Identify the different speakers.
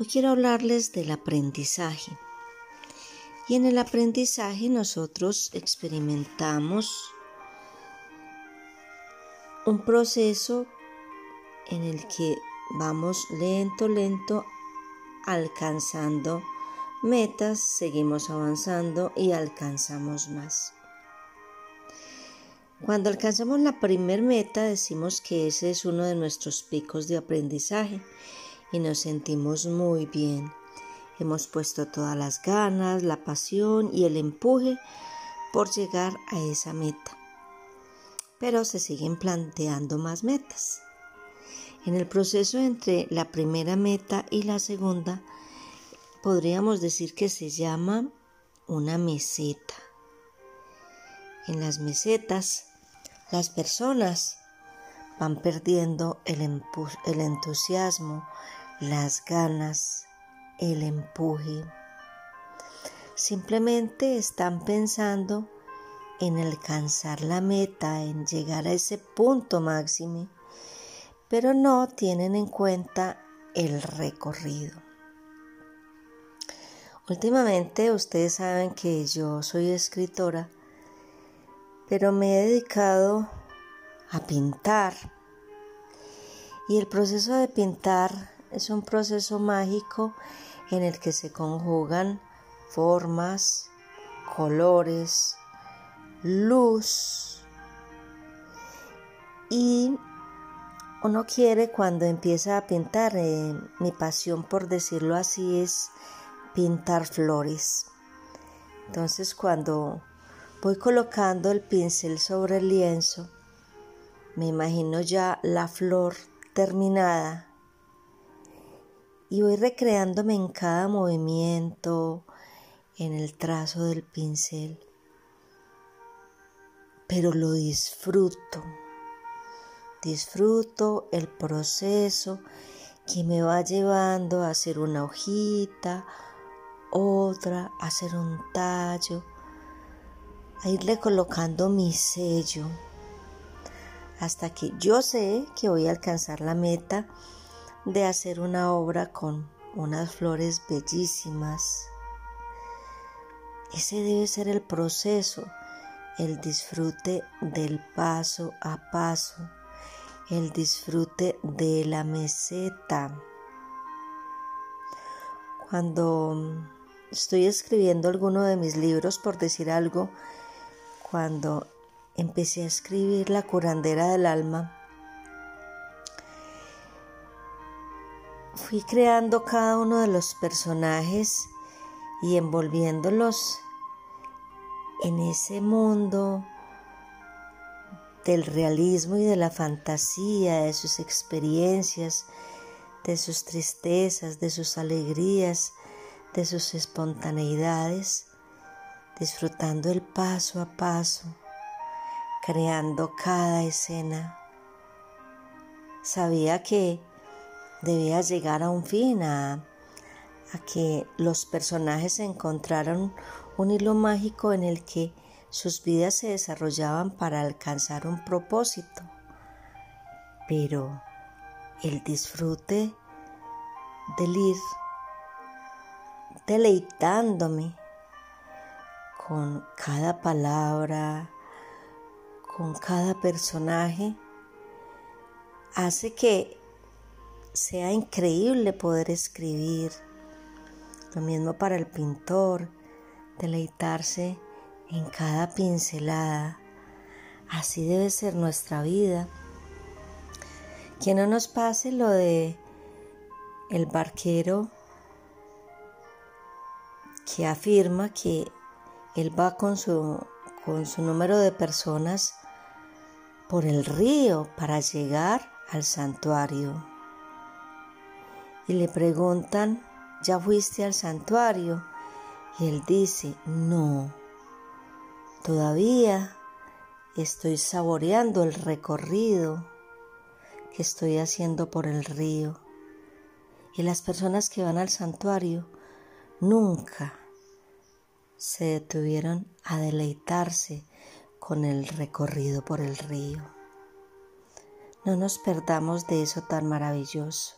Speaker 1: Hoy quiero hablarles del aprendizaje. Y en el aprendizaje nosotros experimentamos un proceso en el que vamos lento, lento alcanzando metas, seguimos avanzando y alcanzamos más. Cuando alcanzamos la primer meta decimos que ese es uno de nuestros picos de aprendizaje y nos sentimos muy bien. Hemos puesto todas las ganas, la pasión y el empuje por llegar a esa meta. Pero se siguen planteando más metas. En el proceso entre la primera meta y la segunda, podríamos decir que se llama una meseta. En las mesetas, las personas van perdiendo el, el entusiasmo, las ganas, el empuje. Simplemente están pensando en alcanzar la meta, en llegar a ese punto máximo, pero no tienen en cuenta el recorrido. Últimamente ustedes saben que yo soy escritora, pero me he dedicado a pintar. Y el proceso de pintar es un proceso mágico en el que se conjugan formas, colores, luz y uno quiere cuando empieza a pintar, eh, mi pasión por decirlo así es pintar flores. Entonces cuando voy colocando el pincel sobre el lienzo, me imagino ya la flor terminada y voy recreándome en cada movimiento, en el trazo del pincel. Pero lo disfruto. Disfruto el proceso que me va llevando a hacer una hojita, otra, a hacer un tallo, a irle colocando mi sello, hasta que yo sé que voy a alcanzar la meta de hacer una obra con unas flores bellísimas. Ese debe ser el proceso, el disfrute del paso a paso, el disfrute de la meseta. Cuando estoy escribiendo alguno de mis libros, por decir algo, cuando empecé a escribir La curandera del alma, fui creando cada uno de los personajes y envolviéndolos en ese mundo del realismo y de la fantasía, de sus experiencias, de sus tristezas, de sus alegrías, de sus espontaneidades, disfrutando el paso a paso, creando cada escena. Sabía que debía llegar a un fin, a, que los personajes encontraran un hilo mágico en el que sus vidas se desarrollaban para alcanzar un propósito. Pero el disfrute del ir deleitándome con cada palabra, con cada personaje, hace que sea increíble poder escribir. Lo mismo para el pintor, deleitarse en cada pincelada. Así debe ser nuestra vida. Que no nos pase lo de el barquero que afirma que él va con su, con su número de personas por el río para llegar al santuario y le preguntan ¿ya fuiste al santuario? Y él dice, no, todavía estoy saboreando el recorrido que estoy haciendo por el río. Y las personas que van al santuario nunca se detuvieron a deleitarse con el recorrido por el río. No nos perdamos de eso tan maravilloso.